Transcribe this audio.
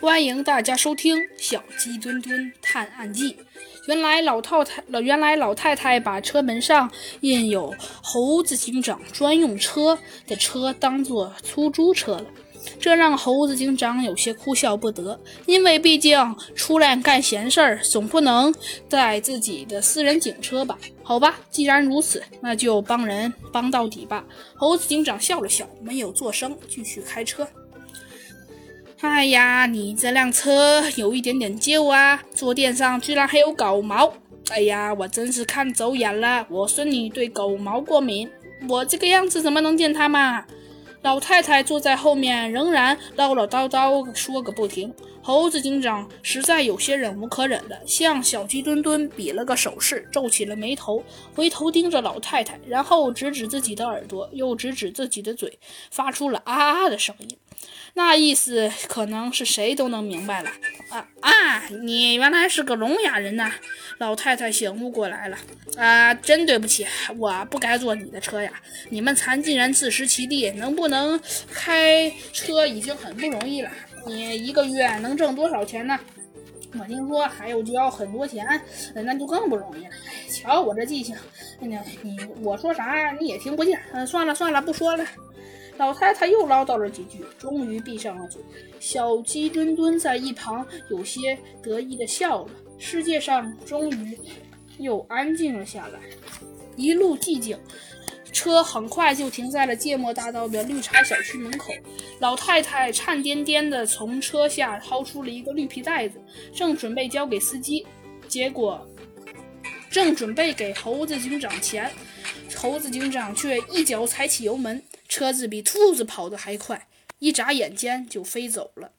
欢迎大家收听《小鸡墩墩探案记》。原来老太太，原来老太太把车门上印有“猴子警长专用车”的车当做出租车了，这让猴子警长有些哭笑不得。因为毕竟出来干闲事儿，总不能带自己的私人警车吧？好吧，既然如此，那就帮人帮到底吧。猴子警长笑了笑，没有作声，继续开车。哎呀，你这辆车有一点点旧啊，坐垫上居然还有狗毛！哎呀，我真是看走眼了，我说你对狗毛过敏，我这个样子怎么能见他嘛？老太太坐在后面，仍然唠唠叨叨说个不停。猴子警长实在有些忍无可忍了，向小鸡墩墩比了个手势，皱起了眉头，回头盯着老太太，然后指指自己的耳朵，又指指自己的嘴，发出了啊啊的声音。那意思可能是谁都能明白了啊啊！你原来是个聋哑人呐！老太太醒悟过来了啊！真对不起，我不该坐你的车呀！你们残疾人自食其力，能不能开车已经很不容易了。你一个月能挣多少钱呢？我听说还要交很多钱，那就更不容易了。瞧我这记性，你你我说啥你也听不见。嗯，算了算了，不说了。老太太又唠叨了几句，终于闭上了嘴。小鸡墩墩在一旁有些得意的笑了。世界上终于又安静了下来，一路寂静。车很快就停在了芥末大道的绿茶小区门口。老太太颤颠颠地从车下掏出了一个绿皮袋子，正准备交给司机，结果正准备给猴子警长钱，猴子警长却一脚踩起油门。车子比兔子跑得还快，一眨眼间就飞走了。